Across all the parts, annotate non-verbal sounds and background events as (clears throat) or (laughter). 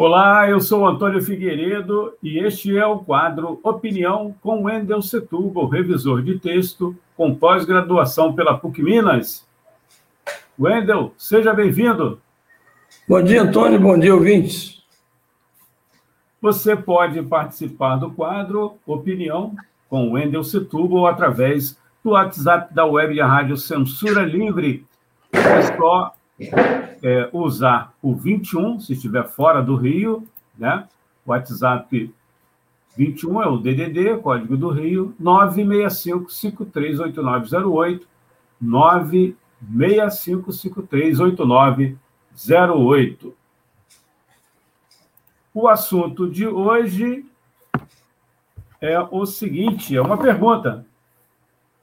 Olá, eu sou Antônio Figueiredo e este é o quadro Opinião com Wendel Setúbal, revisor de texto com pós-graduação pela PUC Minas. Wendel, seja bem-vindo. Bom dia, Antônio. Bom dia, ouvintes. Você pode participar do quadro Opinião com Wendel Setúbal através do WhatsApp da web e rádio Censura Livre. É só é, usar o 21, se estiver fora do Rio, né? WhatsApp 21 é o DDD, código do Rio, 965-538908, 965-538908. O assunto de hoje é o seguinte, é uma pergunta.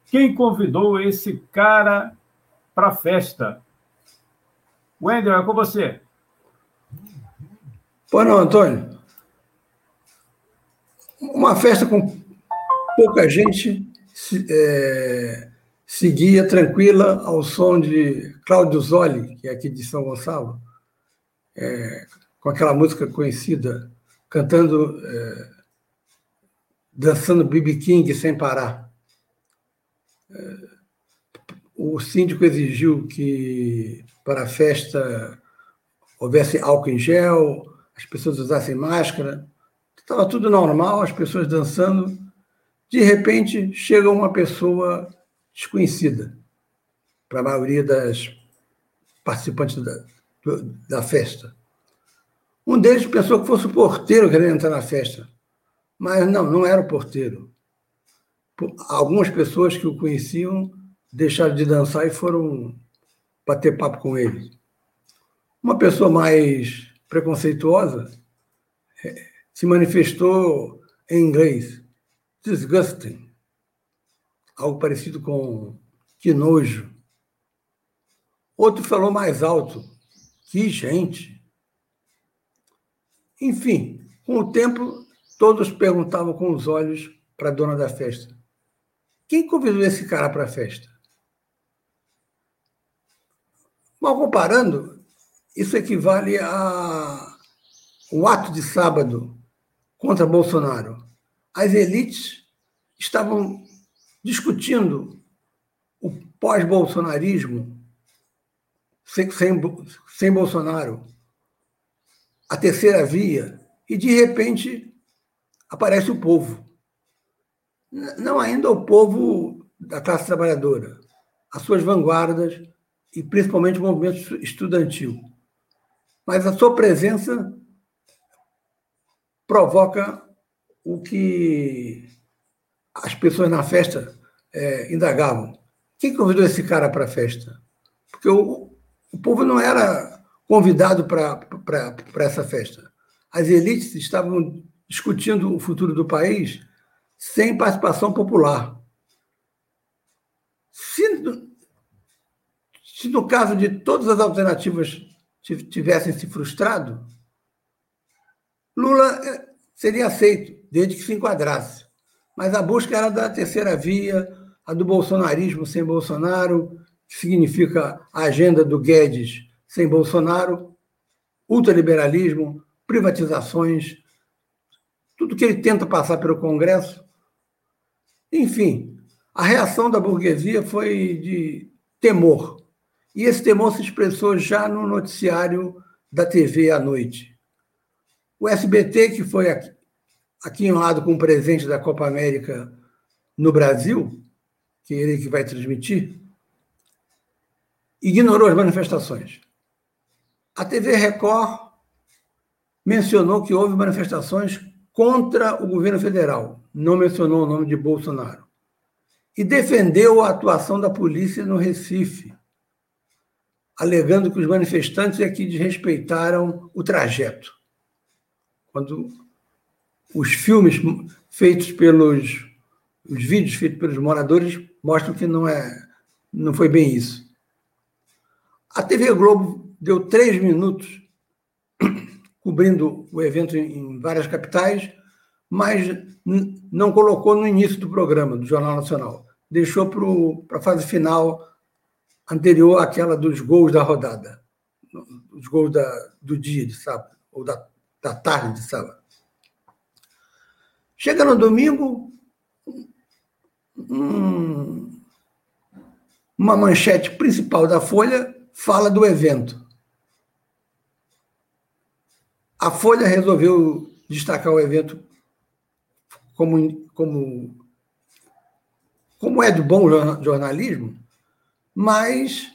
Quem convidou esse cara para festa? Wendel, é com você. Pois não, Antônio. Uma festa com pouca gente é, seguia tranquila ao som de Cláudio Zoli, que é aqui de São Gonçalo, é, com aquela música conhecida, cantando, é, dançando BB King sem parar. É, o síndico exigiu que para a festa houvesse álcool em gel, as pessoas usassem máscara. Estava tudo normal, as pessoas dançando. De repente, chega uma pessoa desconhecida para a maioria das participantes da, da festa. Um deles pensou que fosse o porteiro querendo entrar na festa, mas não, não era o porteiro. Algumas pessoas que o conheciam deixaram de dançar e foram bater papo com ele. Uma pessoa mais preconceituosa é, se manifestou em inglês, disgusting, algo parecido com que nojo. Outro falou mais alto, que gente. Enfim, com o tempo, todos perguntavam com os olhos para a dona da festa: quem convidou esse cara para a festa? Mal comparando, isso equivale a um ato de sábado contra Bolsonaro. As elites estavam discutindo o pós-bolsonarismo sem, sem, sem Bolsonaro, a terceira via, e de repente aparece o povo. Não ainda o povo da classe trabalhadora, as suas vanguardas, e principalmente o movimento estudantil. Mas a sua presença provoca o que as pessoas na festa é, indagavam. Quem convidou esse cara para a festa? Porque o, o povo não era convidado para essa festa. As elites estavam discutindo o futuro do país sem participação popular. Se se no caso de todas as alternativas tivessem se frustrado, Lula eh, seria aceito, desde que se enquadrasse. Mas a busca era da terceira via, a do bolsonarismo sem Bolsonaro, que significa a agenda do Guedes sem Bolsonaro, ultraliberalismo, privatizações, tudo que ele tenta passar pelo Congresso. Enfim, a reação da burguesia foi de temor. E esse temor se expressou já no noticiário da TV à noite. O SBT, que foi aqui, lado com o presente da Copa América no Brasil, que é ele que vai transmitir, ignorou as manifestações. A TV Record mencionou que houve manifestações contra o governo federal, não mencionou o nome de Bolsonaro. E defendeu a atuação da polícia no Recife, alegando que os manifestantes é que desrespeitaram o trajeto. Quando os filmes feitos pelos os vídeos feitos pelos moradores mostram que não é, não foi bem isso. A TV Globo deu três minutos (clears throat) cobrindo o evento em várias capitais, mas não colocou no início do programa do Jornal Nacional. Deixou para a fase final anterior àquela dos gols da rodada, os gols da, do dia de sábado, ou da, da tarde de sábado. Chega no domingo, um, uma manchete principal da Folha fala do evento. A Folha resolveu destacar o evento como, como, como é de bom jornalismo, mas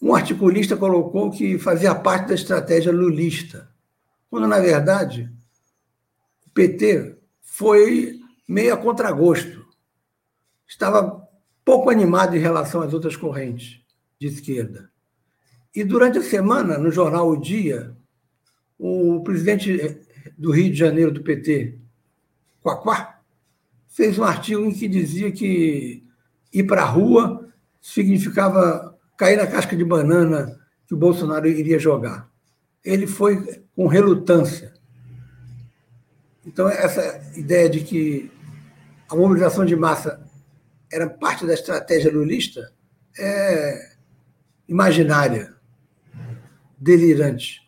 um articulista colocou que fazia parte da estratégia lulista, quando, na verdade, o PT foi meio a contragosto. Estava pouco animado em relação às outras correntes de esquerda. E durante a semana, no jornal O Dia, o presidente do Rio de Janeiro do PT, Quaquá, fez um artigo em que dizia que ir para a rua significava cair na casca de banana que o Bolsonaro iria jogar. Ele foi com relutância. Então, essa ideia de que a mobilização de massa era parte da estratégia lulista é imaginária, delirante.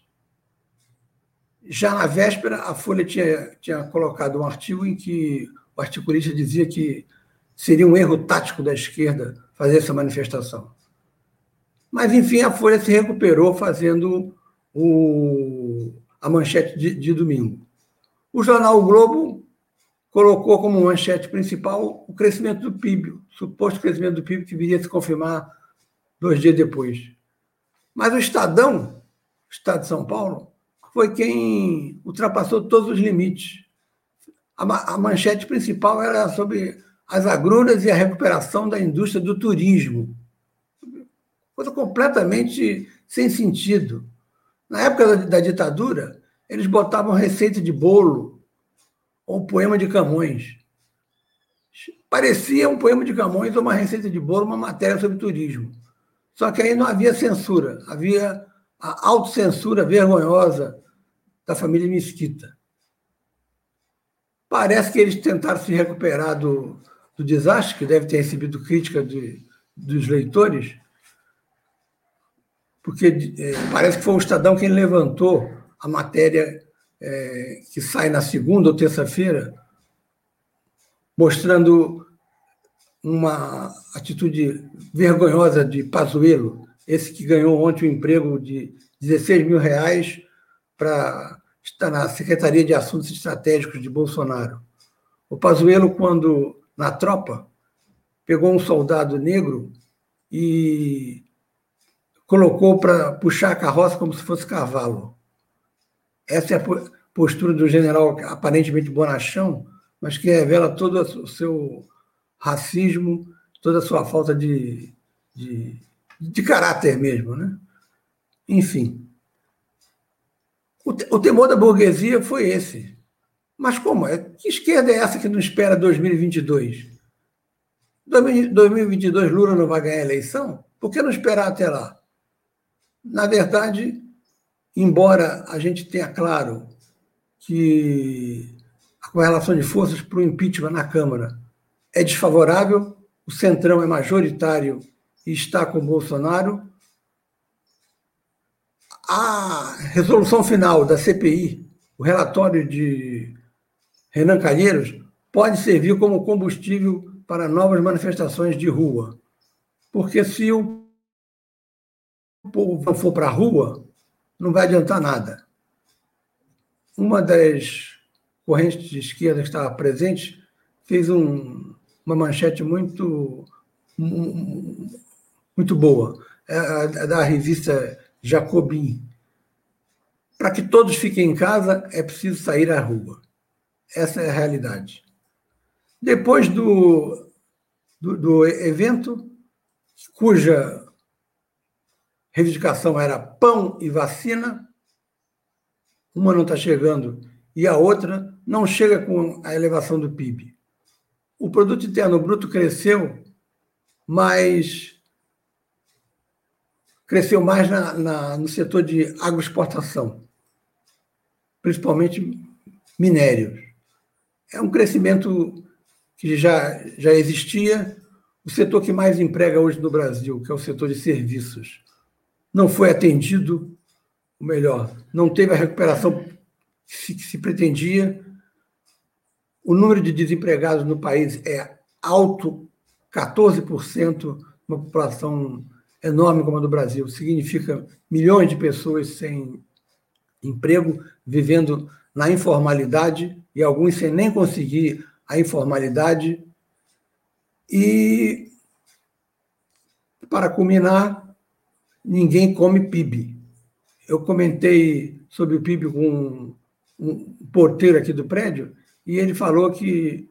Já na véspera, a Folha tinha, tinha colocado um artigo em que o articulista dizia que seria um erro tático da esquerda fazer essa manifestação. Mas, enfim, a Folha se recuperou fazendo o, a manchete de, de domingo. O jornal o Globo colocou como manchete principal o crescimento do PIB, o suposto crescimento do PIB que viria a se confirmar dois dias depois. Mas o Estadão, Estado de São Paulo, foi quem ultrapassou todos os limites. A manchete principal era sobre as agruras e a recuperação da indústria do turismo. Coisa completamente sem sentido. Na época da, da ditadura, eles botavam receita de bolo ou poema de Camões. Parecia um poema de Camões ou uma receita de bolo, uma matéria sobre turismo. Só que aí não havia censura, havia a autocensura vergonhosa da família Mesquita. Parece que eles tentaram se recuperar do, do desastre, que deve ter recebido crítica de, dos leitores, porque é, parece que foi o Estadão quem levantou a matéria é, que sai na segunda ou terça-feira, mostrando uma atitude vergonhosa de Pazuello, esse que ganhou ontem um emprego de 16 mil reais para estar na Secretaria de Assuntos Estratégicos de Bolsonaro. O Pazuello, quando na tropa, pegou um soldado negro e colocou para puxar a carroça como se fosse cavalo. Essa é a postura do general aparentemente bonachão, mas que revela todo o seu racismo, toda a sua falta de, de, de caráter mesmo. Né? Enfim. O, o temor da burguesia foi esse. Mas como? É? Que esquerda é essa que não espera 2022? 2022 Lula não vai ganhar a eleição? Por que não esperar até lá? Na verdade, embora a gente tenha claro que a correlação de forças para o impeachment na Câmara é desfavorável, o Centrão é majoritário e está com Bolsonaro, a resolução final da CPI, o relatório de Renan Calheiros, pode servir como combustível para novas manifestações de rua. Porque se o povo não for para a rua, não vai adiantar nada. Uma das correntes de esquerda que estava presente fez um, uma manchete muito, muito boa, é, da revista Jacobin. Para que todos fiquem em casa, é preciso sair à rua. Essa é a realidade. Depois do, do, do evento, cuja reivindicação era pão e vacina, uma não está chegando e a outra não chega com a elevação do PIB. o produto interno bruto cresceu, mas cresceu mais na, na, no setor de agroexportação, principalmente minérios. É um crescimento que já, já existia. O setor que mais emprega hoje no Brasil, que é o setor de serviços, não foi atendido, ou melhor, não teve a recuperação que se, que se pretendia. O número de desempregados no país é alto, 14%, uma população enorme como a do Brasil. Significa milhões de pessoas sem emprego, vivendo na informalidade, e alguns sem nem conseguir a informalidade. E, para culminar, ninguém come PIB. Eu comentei sobre o PIB com um porteiro aqui do prédio e ele falou que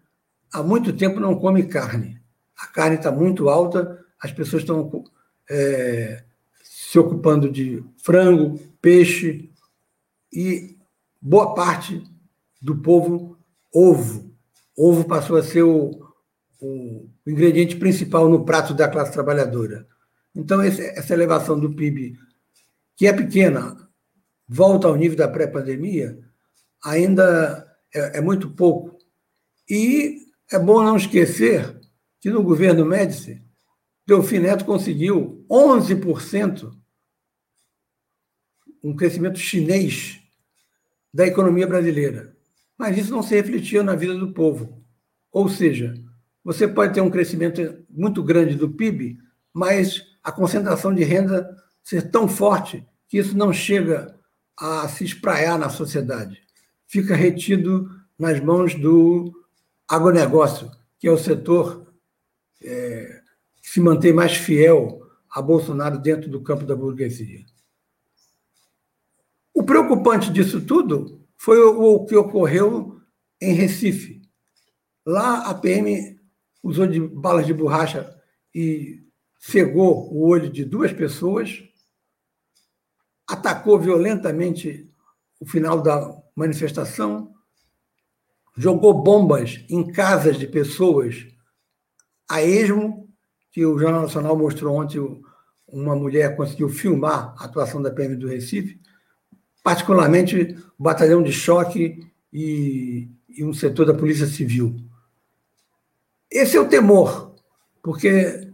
há muito tempo não come carne. A carne está muito alta, as pessoas estão é, se ocupando de frango, peixe e boa parte do povo ovo. Ovo passou a ser o, o ingrediente principal no prato da classe trabalhadora. Então, esse, essa elevação do PIB, que é pequena, volta ao nível da pré-pandemia, ainda é, é muito pouco. E é bom não esquecer que no governo Médici, Delfim Neto conseguiu 11%, um crescimento chinês da economia brasileira. Mas isso não se refletia na vida do povo. Ou seja, você pode ter um crescimento muito grande do PIB, mas a concentração de renda ser tão forte que isso não chega a se espraiar na sociedade. Fica retido nas mãos do agronegócio, que é o setor é, que se mantém mais fiel a Bolsonaro dentro do campo da burguesia. O preocupante disso tudo foi o que ocorreu em Recife. Lá a PM usou de balas de borracha e cegou o olho de duas pessoas, atacou violentamente o final da manifestação, jogou bombas em casas de pessoas a esmo, que o Jornal Nacional mostrou ontem, uma mulher conseguiu filmar a atuação da PM do Recife, particularmente o batalhão de choque e, e um setor da Polícia Civil. Esse é o temor, porque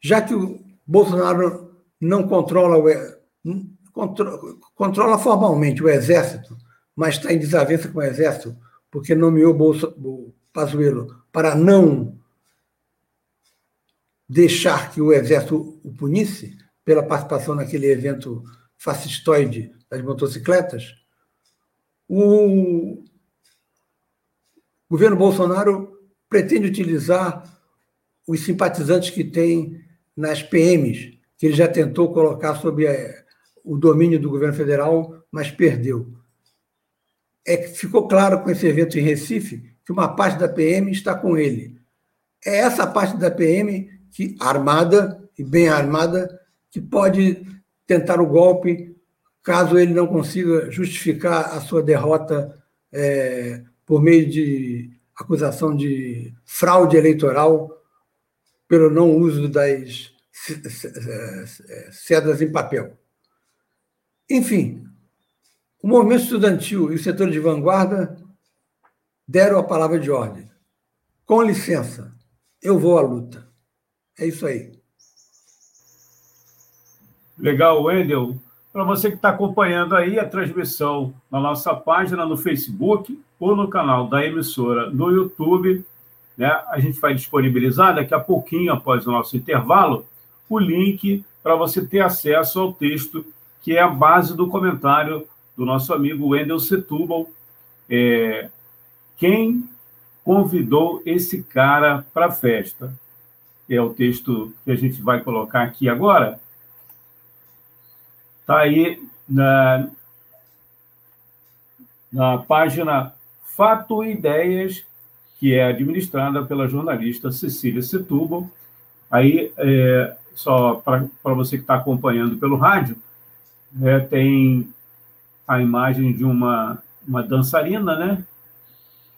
já que o Bolsonaro não controla o controla, controla formalmente o Exército, mas está em desavença com o Exército, porque nomeou Bolso, o Pazuello para não deixar que o Exército o punisse pela participação naquele evento fascistoide das motocicletas, o governo Bolsonaro pretende utilizar os simpatizantes que tem nas PMs, que ele já tentou colocar sob eh, o domínio do governo federal, mas perdeu. É que ficou claro com esse evento em Recife que uma parte da PM está com ele. É essa parte da PM que armada e bem armada que pode tentar o golpe caso ele não consiga justificar a sua derrota é, por meio de acusação de fraude eleitoral pelo não uso das cédulas em papel. Enfim, o movimento estudantil e o setor de vanguarda deram a palavra de ordem. Com licença, eu vou à luta. É isso aí. Legal, Wendel. Para você que está acompanhando aí a transmissão na nossa página no Facebook ou no canal da emissora no YouTube, né, a gente vai disponibilizar daqui a pouquinho, após o nosso intervalo, o link para você ter acesso ao texto que é a base do comentário do nosso amigo Wendel Setúbal. É, quem convidou esse cara para a festa? É o texto que a gente vai colocar aqui agora. Está aí na, na página Fato e Ideias, que é administrada pela jornalista Cecília Setúbal. Aí, é, só para você que está acompanhando pelo rádio, é, tem a imagem de uma, uma dançarina, né?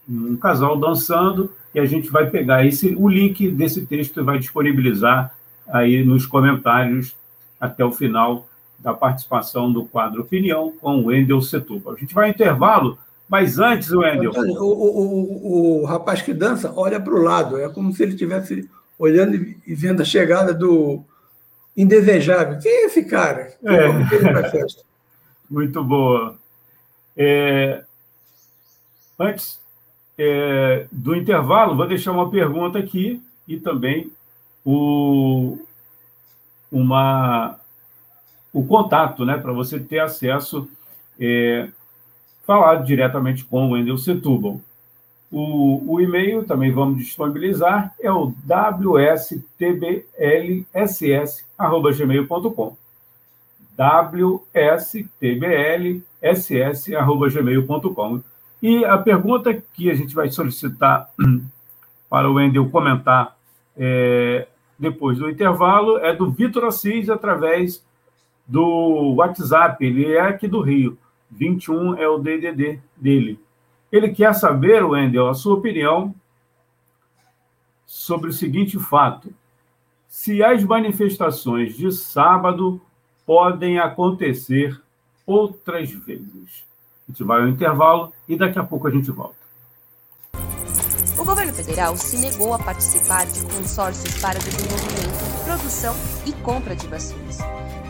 um casal dançando, e a gente vai pegar esse, o link desse texto e vai disponibilizar aí nos comentários até o final da participação do quadro Opinião com o Wendel Setúbal. A gente vai ao intervalo, mas antes, Wendel... O, o, o, o rapaz que dança olha para o lado, é como se ele estivesse olhando e vendo a chegada do indesejável. Quem é esse cara? É. (laughs) Muito boa. É... Antes é... do intervalo, vou deixar uma pergunta aqui e também o... uma o contato, né, para você ter acesso, é, falar diretamente com o Wendel Setúbal. O, o e-mail também vamos disponibilizar, é o wstblss.gmail.com wstblss.gmail.com E a pergunta que a gente vai solicitar (clears throat) para o Wendel comentar é, depois do intervalo é do Vitor Assis, através do WhatsApp, ele é aqui do Rio. 21 é o DDD dele. Ele quer saber, Wendel, a sua opinião sobre o seguinte fato: se as manifestações de sábado podem acontecer outras vezes. A gente vai ao intervalo e daqui a pouco a gente volta. O governo federal se negou a participar de consórcios para desenvolvimento, produção e compra de vacinas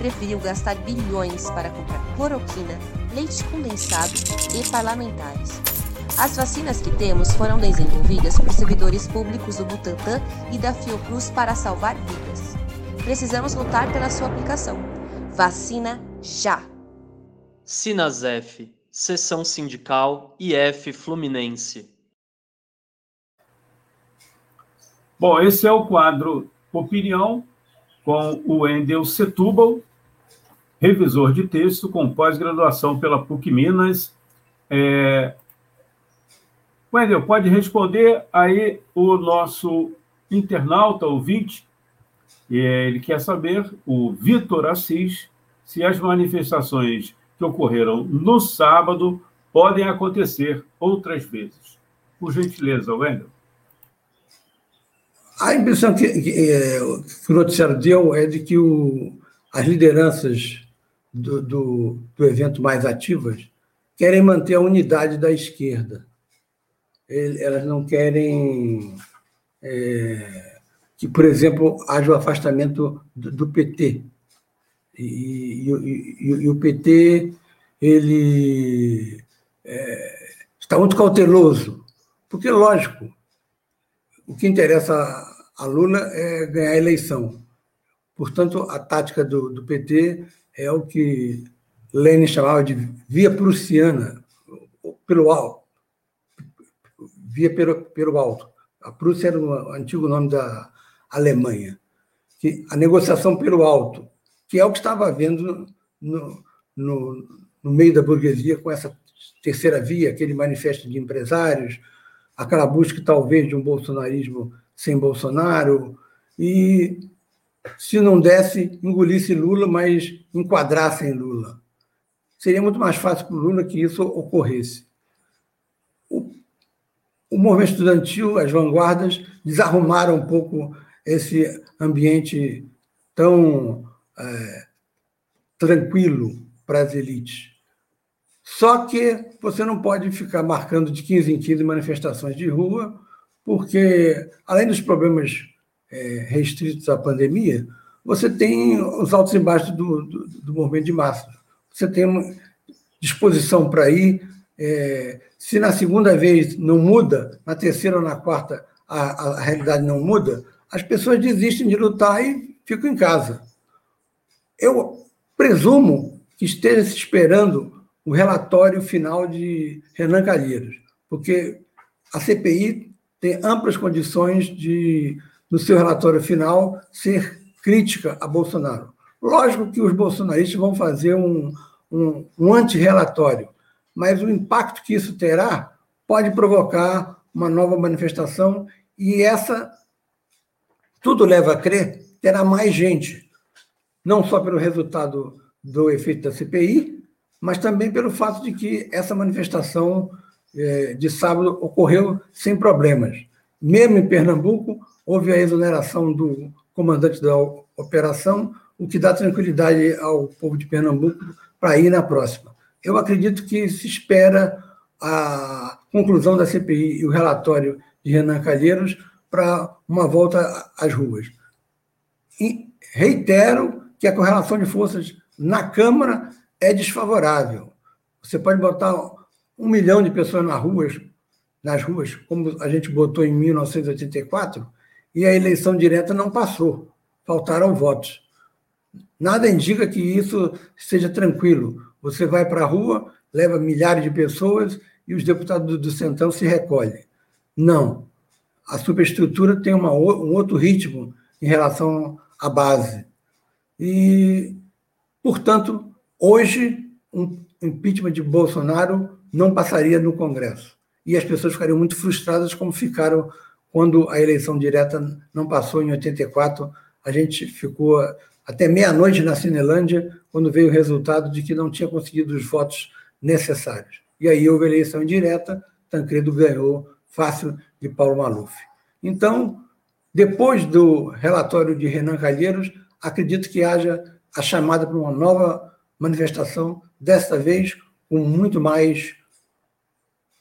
preferiu gastar bilhões para comprar cloroquina, leite condensado e parlamentares. As vacinas que temos foram desenvolvidas por servidores públicos do Butantan e da Fiocruz para salvar vidas. Precisamos lutar pela sua aplicação. Vacina já! Sinasef, Seção Sindical IF Fluminense. Bom, esse é o quadro Opinião com o Wendel Setúbal, revisor de texto com pós-graduação pela PUC Minas. É... Wendel, pode responder aí o nosso internauta ouvinte, ele quer saber, o Vitor Assis, se as manifestações que ocorreram no sábado podem acontecer outras vezes. Por gentileza, Wendel. A impressão que, que, é, que o noticiário deu é de que o, as lideranças do, do, do, evento mais ativas querem manter a unidade da esquerda. Elas não querem é, que, por exemplo, haja o afastamento do, do PT. E, e, e, e, o PT ele é, está muito cauteloso, porque, lógico, o que interessa a Lula é ganhar a eleição. Portanto, a tática do, do PT é o que Lenin chamava de via prussiana, pelo alto. Via pelo, pelo alto. A Prússia era o antigo nome da Alemanha. Que a negociação pelo alto, que é o que estava havendo no, no, no meio da burguesia com essa terceira via, aquele manifesto de empresários, aquela busca talvez de um bolsonarismo sem Bolsonaro, e se não desse, engolisse Lula, mas enquadrasse em Lula. Seria muito mais fácil para o Lula que isso ocorresse. O, o movimento estudantil, as vanguardas, desarrumaram um pouco esse ambiente tão é, tranquilo para as elites. Só que você não pode ficar marcando de 15 em 15 manifestações de rua, porque, além dos problemas é, restritos à pandemia, você tem os altos e baixos do, do, do movimento de massa. Você tem uma disposição para ir. É, se na segunda vez não muda, na terceira ou na quarta a, a realidade não muda, as pessoas desistem de lutar e ficam em casa. Eu presumo que esteja se esperando o relatório final de Renan Calheiros, porque a CPI tem amplas condições de, no seu relatório final, ser crítica a Bolsonaro. Lógico que os bolsonaristas vão fazer um, um, um anti-relatório, mas o impacto que isso terá pode provocar uma nova manifestação e essa, tudo leva a crer, terá mais gente, não só pelo resultado do efeito da CPI, mas também pelo fato de que essa manifestação é, de sábado ocorreu sem problemas. Mesmo em Pernambuco, houve a exoneração do comandante da operação, o que dá tranquilidade ao povo de Pernambuco para ir na próxima. Eu acredito que se espera a conclusão da CPI e o relatório de Renan Calheiros para uma volta às ruas. E reitero que a correlação de forças na Câmara é desfavorável. Você pode botar um milhão de pessoas nas ruas, nas ruas, como a gente botou em 1984, e a eleição direta não passou. Faltaram votos. Nada indica que isso seja tranquilo. Você vai para a rua, leva milhares de pessoas e os deputados do Centrão se recolhem. Não. A superestrutura tem uma, um outro ritmo em relação à base. E, portanto, hoje, um impeachment de Bolsonaro não passaria no Congresso. E as pessoas ficariam muito frustradas, como ficaram quando a eleição direta não passou em 84. A gente ficou até meia-noite na Cinelândia, quando veio o resultado de que não tinha conseguido os votos necessários. E aí houve eleição indireta, Tancredo ganhou fácil de Paulo Maluf. Então, depois do relatório de Renan Calheiros, acredito que haja a chamada para uma nova manifestação, desta vez com muito mais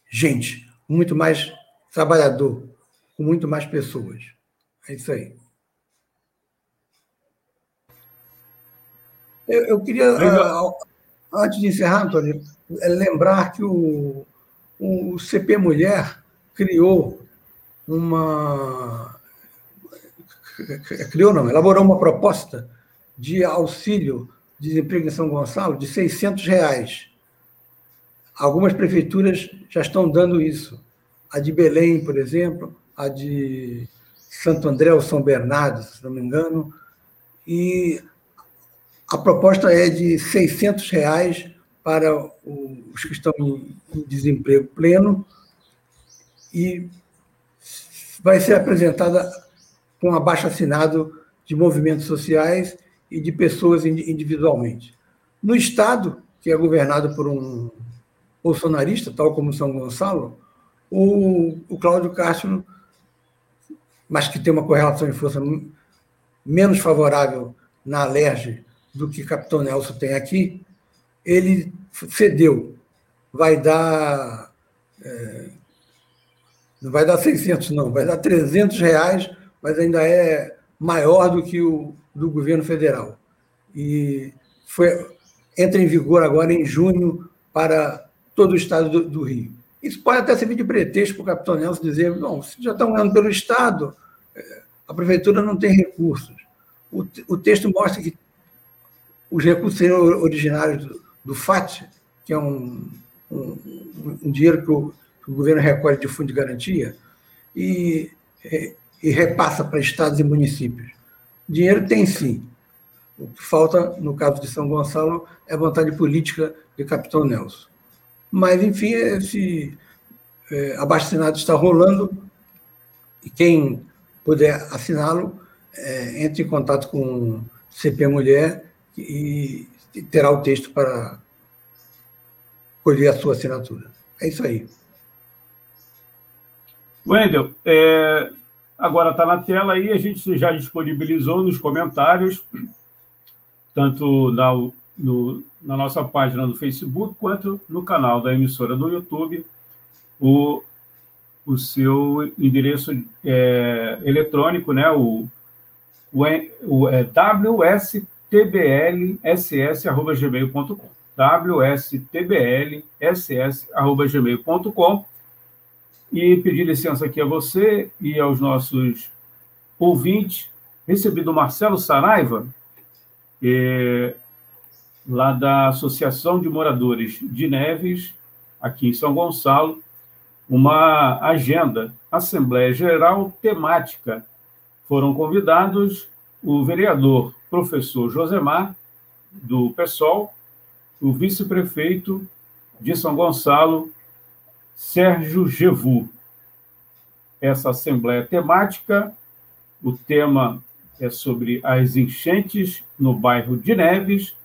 gente, muito mais trabalhador, com muito mais pessoas. É isso aí. Eu, eu queria, uh, antes de encerrar, Antônio, é lembrar que o, o CP Mulher criou uma. Criou, não, elaborou uma proposta de auxílio de desemprego em São Gonçalo de 600 reais. Algumas prefeituras já estão dando isso. A de Belém, por exemplo, a de Santo André ou São Bernardo, se não me engano. E a proposta é de 600 reais para os que estão em desemprego pleno e vai ser apresentada com abaixo assinado de movimentos sociais e de pessoas individualmente. No Estado, que é governado por um bolsonarista, tal como São Gonçalo, o, o Cláudio Castro, mas que tem uma correlação de força menos favorável na Alerj do que Capitão Nelson tem aqui, ele cedeu. Vai dar. É, não vai dar 600, não, vai dar 300 reais, mas ainda é maior do que o do governo federal. E foi, entra em vigor agora em junho para todo o estado do, do Rio. Isso pode até servir de pretexto para o capitão Nelson dizer: bom, vocês já estão ganhando pelo Estado, a prefeitura não tem recursos. O, o texto mostra que os recursos seriam originários do, do FAT, que é um, um, um dinheiro que o, que o, governo recolhe de fundo de garantia, e, e repassa para estados e municípios. Dinheiro tem sim. O que falta, no caso de São Gonçalo, é vontade política de Capitão Nelson. Mas, enfim, esse é, abaixo-assinado está rolando e quem puder assiná-lo, é, entre em contato com CP Mulher e terá o texto para colher a sua assinatura. É isso aí. Wendel, é, agora está na tela aí, a gente já disponibilizou nos comentários, tanto na, no, na nossa página do Facebook, quanto no canal da emissora do YouTube, o, o seu endereço é, eletrônico, né, o, o, o é, WS wstblss.gmail.com wstblss.gmail.com e pedir licença aqui a você e aos nossos ouvintes. Recebi do Marcelo Saraiva, é, lá da Associação de Moradores de Neves, aqui em São Gonçalo, uma agenda, Assembleia Geral temática. Foram convidados o vereador professor Josemar, do PSOL, o vice-prefeito de São Gonçalo, Sérgio Gevu. Essa assembleia temática, o tema é sobre as enchentes no bairro de Neves,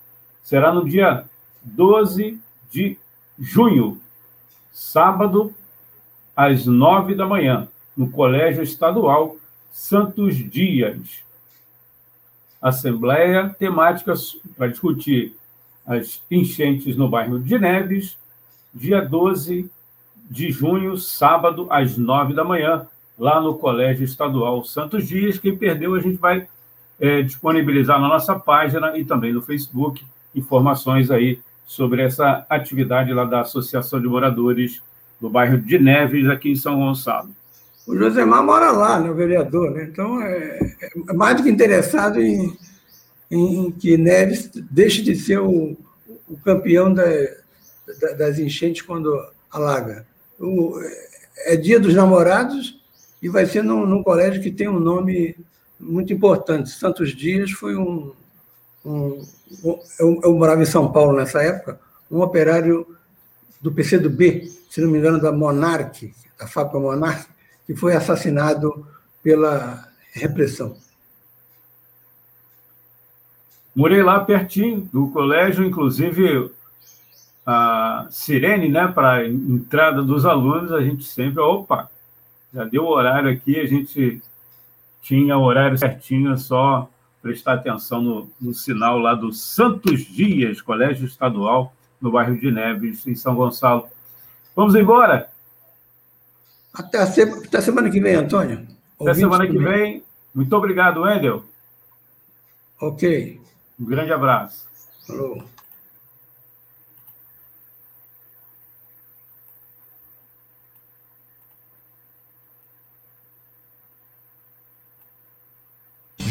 será no dia 12 de junho, sábado, às nove da manhã, no Colégio Estadual Santos Dias. Assembleia temática para discutir as enchentes no bairro de Neves, dia 12 de junho, sábado, às nove da manhã, lá no Colégio Estadual Santos Dias. Quem perdeu, a gente vai é, disponibilizar na nossa página e também no Facebook informações aí sobre essa atividade lá da Associação de Moradores do bairro de Neves, aqui em São Gonçalo. O Josemar mora lá, né, o vereador, né? então é, é mais do que interessado em, em, que Neves deixe de ser o, o campeão da, da, das enchentes quando alaga. O, é dia dos namorados e vai ser num, num, colégio que tem um nome muito importante. Santos Dias foi um, um, um eu, eu morava em São Paulo nessa época, um operário do PCdoB, se não me engano, da Monarque, da fábrica Monarque, que foi assassinado pela repressão. Morei lá pertinho do colégio, inclusive a sirene, né, para entrada dos alunos, a gente sempre, opa, já deu o horário aqui, a gente tinha o horário certinho, é só prestar atenção no, no sinal lá do Santos Dias, Colégio Estadual, no bairro de Neves, em São Gonçalo. Vamos embora? Até a, se... Até a semana que vem, Antônio. Até semana que vem. Muito obrigado, Wendel. Ok. Um grande abraço. Falou.